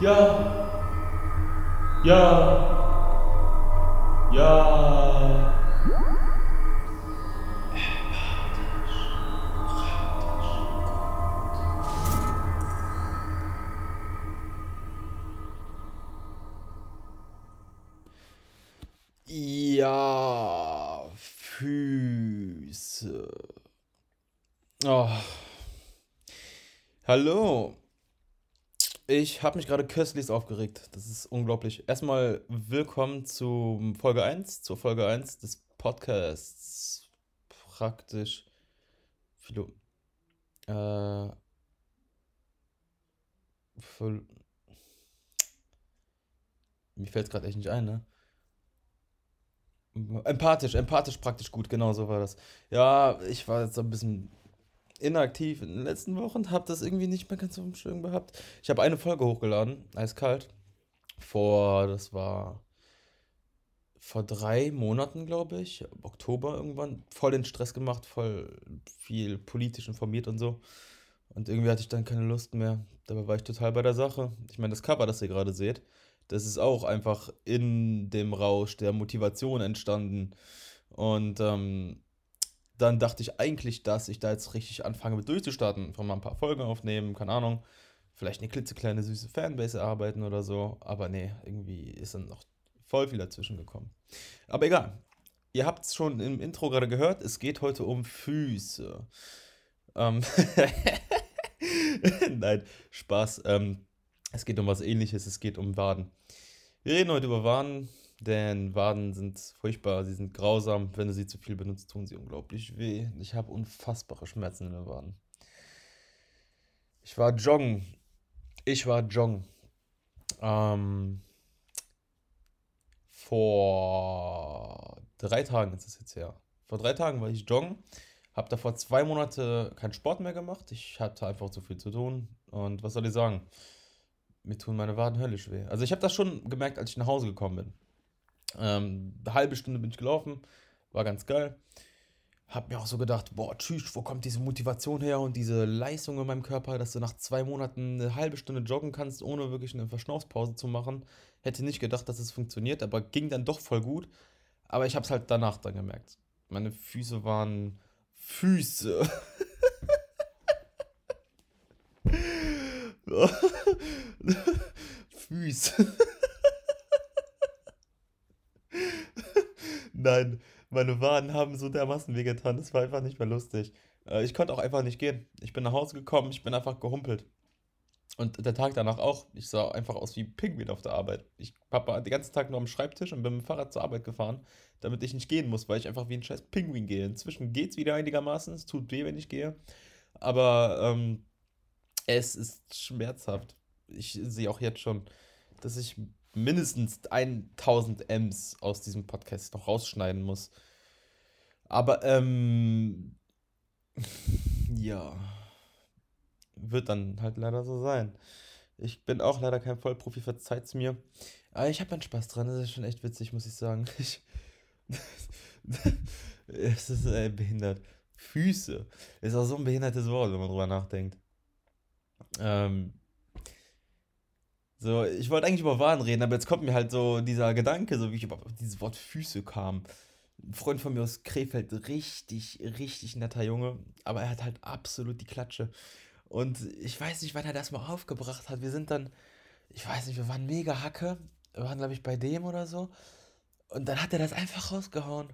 Ja. Ja. Ja. Ja, Füße. Oh. Hallo. Ich habe mich gerade köstlich aufgeregt. Das ist unglaublich. Erstmal willkommen zu Folge 1, zur Folge 1 des Podcasts. Praktisch. Philo. Äh. Voll, mir fällt es gerade echt nicht ein, ne? Empathisch, empathisch praktisch gut, genau so war das. Ja, ich war jetzt ein bisschen inaktiv in den letzten Wochen, habe das irgendwie nicht mehr ganz so im Schirm gehabt. Ich habe eine Folge hochgeladen, eiskalt. Vor, das war vor drei Monaten, glaube ich, Oktober irgendwann, voll den Stress gemacht, voll viel politisch informiert und so. Und irgendwie hatte ich dann keine Lust mehr. Dabei war ich total bei der Sache. Ich meine, das Cover, das ihr gerade seht, das ist auch einfach in dem Rausch der Motivation entstanden. Und ähm, dann dachte ich eigentlich, dass ich da jetzt richtig anfange mit durchzustarten. Einfach mal ein paar Folgen aufnehmen, keine Ahnung. Vielleicht eine klitzekleine süße Fanbase erarbeiten oder so. Aber nee, irgendwie ist dann noch voll viel dazwischen gekommen. Aber egal. Ihr habt es schon im Intro gerade gehört. Es geht heute um Füße. Ähm Nein, Spaß. Ähm, es geht um was ähnliches. Es geht um Waden. Wir reden heute über Waden. Denn Waden sind furchtbar, sie sind grausam. Wenn du sie zu viel benutzt, tun sie unglaublich weh. Ich habe unfassbare Schmerzen in den Waden. Ich war joggen. Ich war joggen. Ähm, vor drei Tagen ist es jetzt her. Vor drei Tagen war ich joggen. Habe davor zwei Monate keinen Sport mehr gemacht. Ich hatte einfach zu viel zu tun. Und was soll ich sagen? Mir tun meine Waden höllisch weh. Also ich habe das schon gemerkt, als ich nach Hause gekommen bin. Ähm, eine halbe Stunde bin ich gelaufen, war ganz geil. Hab mir auch so gedacht, boah, tschüss, wo kommt diese Motivation her und diese Leistung in meinem Körper, dass du nach zwei Monaten eine halbe Stunde joggen kannst, ohne wirklich eine Verschnaufspause zu machen. Hätte nicht gedacht, dass es funktioniert, aber ging dann doch voll gut. Aber ich hab's halt danach dann gemerkt. Meine Füße waren Füße. Füße. Nein, meine Waden haben so dermaßen wehgetan, das war einfach nicht mehr lustig. Äh, ich konnte auch einfach nicht gehen. Ich bin nach Hause gekommen, ich bin einfach gehumpelt. Und der Tag danach auch. Ich sah einfach aus wie Pinguin auf der Arbeit. Ich war den ganzen Tag nur am Schreibtisch und bin mit dem Fahrrad zur Arbeit gefahren, damit ich nicht gehen muss, weil ich einfach wie ein scheiß Pinguin gehe. Inzwischen geht es wieder einigermaßen. Es tut weh, wenn ich gehe. Aber ähm, es ist schmerzhaft. Ich sehe auch jetzt schon, dass ich mindestens 1000 Ms aus diesem Podcast noch rausschneiden muss. Aber, ähm, ja, wird dann halt leider so sein. Ich bin auch leider kein Vollprofi, verzeiht's mir. Aber ich habe meinen Spaß dran, das ist schon echt witzig, muss ich sagen. Ich, es ist äh, behindert. Füße. Ist auch so ein behindertes Wort, wenn man drüber nachdenkt. Ähm, so, ich wollte eigentlich über Waren reden, aber jetzt kommt mir halt so dieser Gedanke, so wie ich über dieses Wort Füße kam. Ein Freund von mir aus Krefeld, richtig, richtig netter Junge, aber er hat halt absolut die Klatsche. Und ich weiß nicht, wann er das mal aufgebracht hat. Wir sind dann, ich weiß nicht, wir waren mega Hacke. Wir waren, glaube ich, bei dem oder so. Und dann hat er das einfach rausgehauen.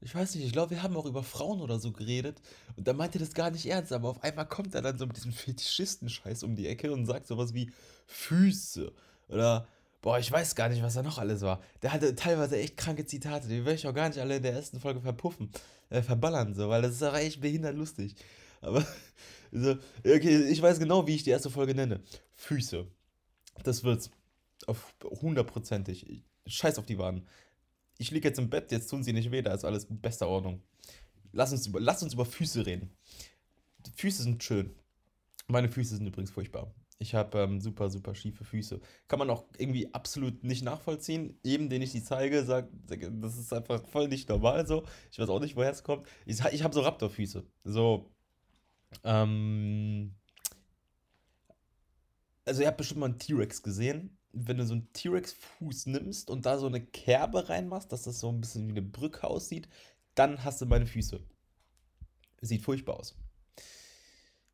Ich weiß nicht, ich glaube, wir haben auch über Frauen oder so geredet und da meinte das gar nicht ernst, aber auf einmal kommt er dann so mit diesem Fetischisten-Scheiß um die Ecke und sagt sowas wie Füße oder boah, ich weiß gar nicht, was da noch alles war. Der hatte teilweise echt kranke Zitate, die will ich auch gar nicht alle in der ersten Folge verpuffen, äh, verballern, so, weil das ist auch echt behindert lustig. Aber, so, okay, ich weiß genau, wie ich die erste Folge nenne. Füße. Das wird's. Auf hundertprozentig. Scheiß auf die Waden ich liege jetzt im Bett, jetzt tun sie nicht weh, da ist alles in bester Ordnung. Lass uns über, lass uns über Füße reden. Die Füße sind schön. Meine Füße sind übrigens furchtbar. Ich habe ähm, super, super schiefe Füße. Kann man auch irgendwie absolut nicht nachvollziehen. Eben, den ich die zeige, sagt, das ist einfach voll nicht normal so. Ich weiß auch nicht, woher es kommt. Ich, ich habe so Raptorfüße. So, ähm, also ihr habt bestimmt mal einen T-Rex gesehen. Wenn du so einen T-Rex-Fuß nimmst und da so eine Kerbe reinmachst, dass das so ein bisschen wie eine Brücke aussieht, dann hast du meine Füße. Sieht furchtbar aus.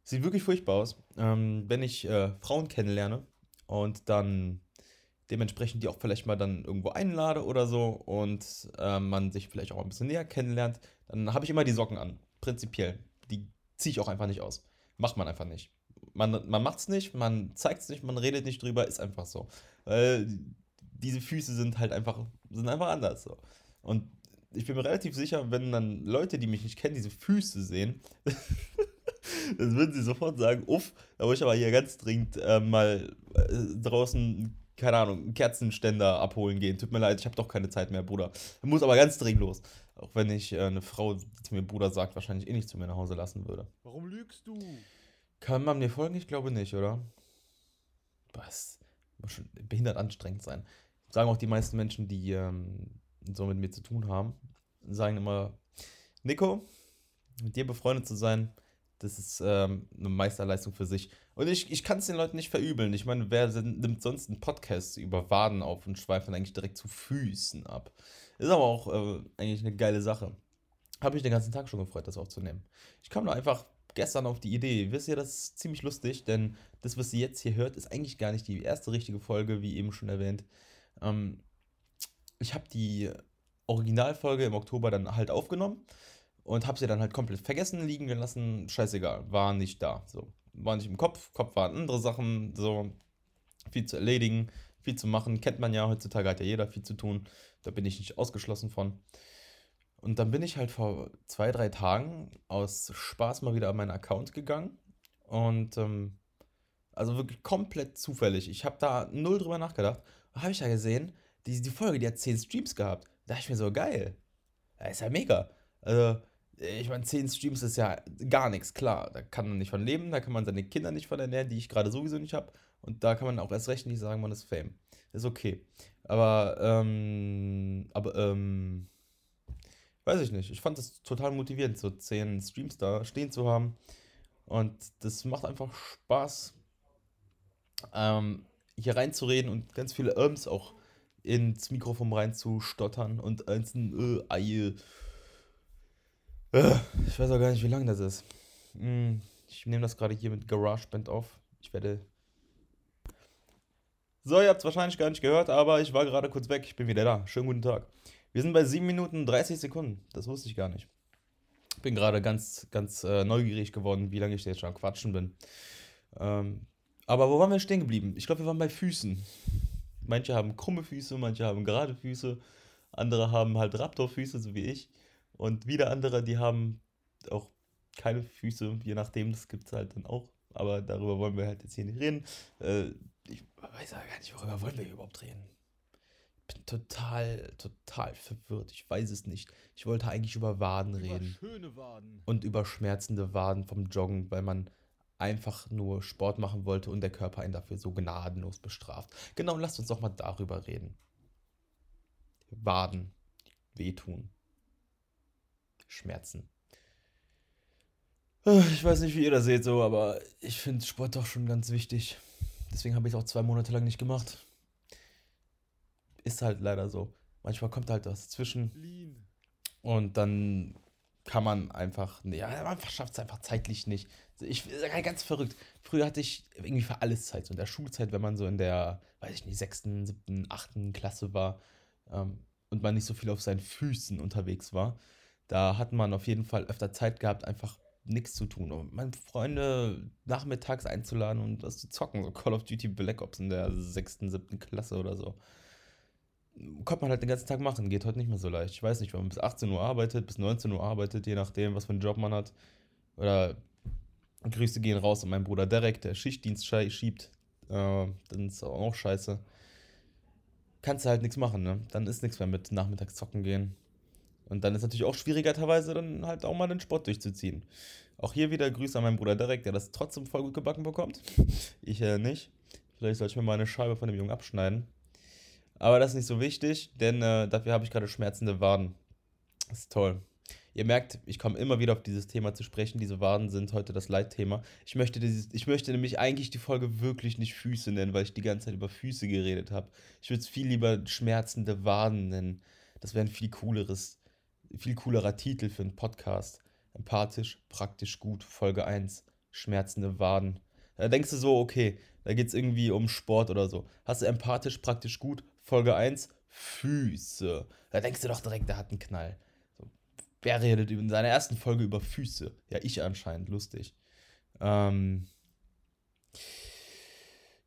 Sieht wirklich furchtbar aus. Ähm, wenn ich äh, Frauen kennenlerne und dann dementsprechend die auch vielleicht mal dann irgendwo einlade oder so und äh, man sich vielleicht auch ein bisschen näher kennenlernt, dann habe ich immer die Socken an. Prinzipiell. Die ziehe ich auch einfach nicht aus. Macht man einfach nicht. Man, man macht es nicht, man zeigt es nicht, man redet nicht drüber, ist einfach so. Weil diese Füße sind halt einfach, sind einfach anders so. Und ich bin mir relativ sicher, wenn dann Leute, die mich nicht kennen, diese Füße sehen, dann würden sie sofort sagen, uff, da muss ich aber hier ganz dringend äh, mal äh, draußen, keine Ahnung, einen Kerzenständer abholen gehen. Tut mir leid, ich habe doch keine Zeit mehr, Bruder. Muss aber ganz dringend los. Auch wenn ich äh, eine Frau, die zu mir Bruder sagt, wahrscheinlich eh nicht zu mir nach Hause lassen würde. Warum lügst du? Kann man mir folgen? Ich glaube nicht, oder? Was? Muss schon behindert anstrengend sein. Sagen auch die meisten Menschen, die ähm, so mit mir zu tun haben, sagen immer, Nico, mit dir befreundet zu sein, das ist ähm, eine Meisterleistung für sich. Und ich, ich kann es den Leuten nicht verübeln. Ich meine, wer nimmt sonst einen Podcast über Waden auf und schweift dann eigentlich direkt zu Füßen ab? Ist aber auch äh, eigentlich eine geile Sache. Habe mich den ganzen Tag schon gefreut, das aufzunehmen. Ich kam nur einfach gestern auf die Idee. Wisst ihr, das ist ziemlich lustig, denn das, was ihr jetzt hier hört, ist eigentlich gar nicht die erste richtige Folge, wie eben schon erwähnt. Ähm, ich habe die Originalfolge im Oktober dann halt aufgenommen und habe sie dann halt komplett vergessen, liegen gelassen. Scheißegal, war nicht da. So, war nicht im Kopf. Kopf waren andere Sachen, so viel zu erledigen, viel zu machen. Kennt man ja heutzutage, hat ja jeder viel zu tun. Da bin ich nicht ausgeschlossen von. Und dann bin ich halt vor zwei, drei Tagen aus Spaß mal wieder an meinen Account gegangen. Und ähm, also wirklich komplett zufällig. Ich habe da null drüber nachgedacht. Habe ich ja gesehen, die, die Folge, die hat 10 Streams gehabt. Da dachte ich mir so, geil. Das ist ja mega. Also, ich meine, 10 Streams ist ja gar nichts, klar. Da kann man nicht von leben, da kann man seine Kinder nicht von ernähren, die ich gerade sowieso nicht habe. Und da kann man auch erst recht nicht sagen, man ist Fame. Ist okay. Aber, ähm, aber, ähm, weiß ich nicht. Ich fand es total motivierend, so 10 Streams da stehen zu haben. Und das macht einfach Spaß, ähm, hier reinzureden und ganz viele Irms auch ins Mikrofon reinzustottern und einzeln äh, Eie. Äh, ich weiß auch gar nicht, wie lang das ist. Hm, ich nehme das gerade hier mit GarageBand auf. Ich werde. So, ihr habt es wahrscheinlich gar nicht gehört, aber ich war gerade kurz weg. Ich bin wieder da. Schönen guten Tag. Wir sind bei 7 Minuten 30 Sekunden. Das wusste ich gar nicht. Bin gerade ganz, ganz äh, neugierig geworden, wie lange ich jetzt schon quatschen bin. Ähm, aber wo waren wir stehen geblieben? Ich glaube, wir waren bei Füßen. Manche haben krumme Füße, manche haben gerade Füße, andere haben halt Raptorfüße, so wie ich. Und wieder andere, die haben auch keine Füße, je nachdem, das gibt es halt dann auch. Aber darüber wollen wir halt jetzt hier nicht reden. Äh, ich weiß ja gar nicht, worüber wollen wir überhaupt reden bin total, total verwirrt. Ich weiß es nicht. Ich wollte eigentlich über Waden Über reden. schöne Waden. Und über schmerzende Waden vom Joggen, weil man einfach nur Sport machen wollte und der Körper einen dafür so gnadenlos bestraft. Genau, lasst uns doch mal darüber reden. Waden. Wehtun. Schmerzen. Ich weiß nicht, wie ihr das seht, so, aber ich finde Sport doch schon ganz wichtig. Deswegen habe ich es auch zwei Monate lang nicht gemacht. Ist halt leider so. Manchmal kommt halt was zwischen Lean. und dann kann man einfach, nee, ja, man schafft es einfach zeitlich nicht. Ich ganz verrückt. Früher hatte ich irgendwie für alles Zeit. So in der Schulzeit, wenn man so in der, weiß ich nicht, sechsten, siebten, achten Klasse war ähm, und man nicht so viel auf seinen Füßen unterwegs war, da hat man auf jeden Fall öfter Zeit gehabt, einfach nichts zu tun. Und meine Freunde nachmittags einzuladen und was zu zocken, so Call of Duty Black Ops in der sechsten, siebten Klasse oder so konnte man halt den ganzen Tag machen. Geht heute nicht mehr so leicht. Ich weiß nicht, wenn man bis 18 Uhr arbeitet, bis 19 Uhr arbeitet, je nachdem, was für einen Job man hat. Oder Grüße gehen raus an meinen Bruder Derek, der Schichtdienst schiebt. Äh, dann ist auch scheiße. Kannst du halt nichts machen, ne? Dann ist nichts mehr mit nachmittags zocken gehen. Und dann ist natürlich auch schwieriger teilweise dann halt auch mal den Sport durchzuziehen. Auch hier wieder Grüße an meinen Bruder Derek, der das trotzdem voll gut gebacken bekommt. Ich äh, nicht. Vielleicht soll ich mir mal eine Scheibe von dem Jungen abschneiden. Aber das ist nicht so wichtig, denn äh, dafür habe ich gerade schmerzende Waden. Das ist toll. Ihr merkt, ich komme immer wieder auf dieses Thema zu sprechen. Diese Waden sind heute das Leitthema. Ich möchte, dieses, ich möchte nämlich eigentlich die Folge wirklich nicht Füße nennen, weil ich die ganze Zeit über Füße geredet habe. Ich würde es viel lieber schmerzende Waden nennen. Das wäre ein viel cooleres, viel coolerer Titel für einen Podcast. Empathisch, praktisch gut, Folge 1. Schmerzende Waden. Da denkst du so, okay, da geht es irgendwie um Sport oder so. Hast du empathisch, praktisch gut, Folge 1, Füße. Da denkst du doch direkt, der hat einen Knall. So, wer redet in seiner ersten Folge über Füße? Ja, ich anscheinend, lustig. Ähm,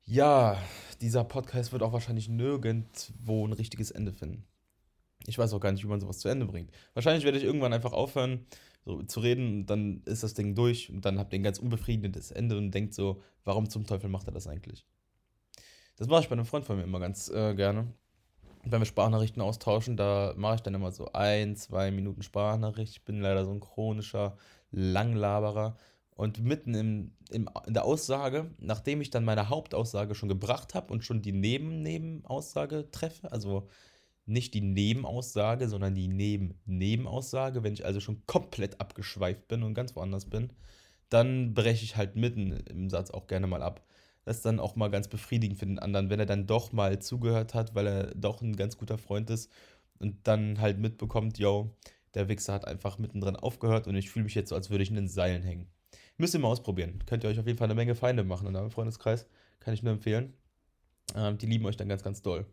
ja, dieser Podcast wird auch wahrscheinlich nirgendwo ein richtiges Ende finden. Ich weiß auch gar nicht, wie man sowas zu Ende bringt. Wahrscheinlich werde ich irgendwann einfach aufhören, so zu reden, dann ist das Ding durch und dann habt ihr ein ganz unbefriedigendes Ende und denkt so, warum zum Teufel macht er das eigentlich? Das mache ich bei einem Freund von mir immer ganz äh, gerne. Wenn wir Sprachnachrichten austauschen, da mache ich dann immer so ein, zwei Minuten Sprachnachricht. Ich bin leider so ein chronischer Langlaberer. Und mitten im, im, in der Aussage, nachdem ich dann meine Hauptaussage schon gebracht habe und schon die Neben-Nebenaussage treffe, also nicht die Nebenaussage, sondern die Neben-Nebenaussage, wenn ich also schon komplett abgeschweift bin und ganz woanders bin, dann breche ich halt mitten im Satz auch gerne mal ab. Das dann auch mal ganz befriedigend für den anderen, wenn er dann doch mal zugehört hat, weil er doch ein ganz guter Freund ist und dann halt mitbekommt, yo, der Wichser hat einfach mittendrin aufgehört und ich fühle mich jetzt so, als würde ich in den Seilen hängen. Müsst ihr mal ausprobieren. Könnt ihr euch auf jeden Fall eine Menge Feinde machen in eurem Freundeskreis. Kann ich nur empfehlen. Ähm, die lieben euch dann ganz, ganz doll.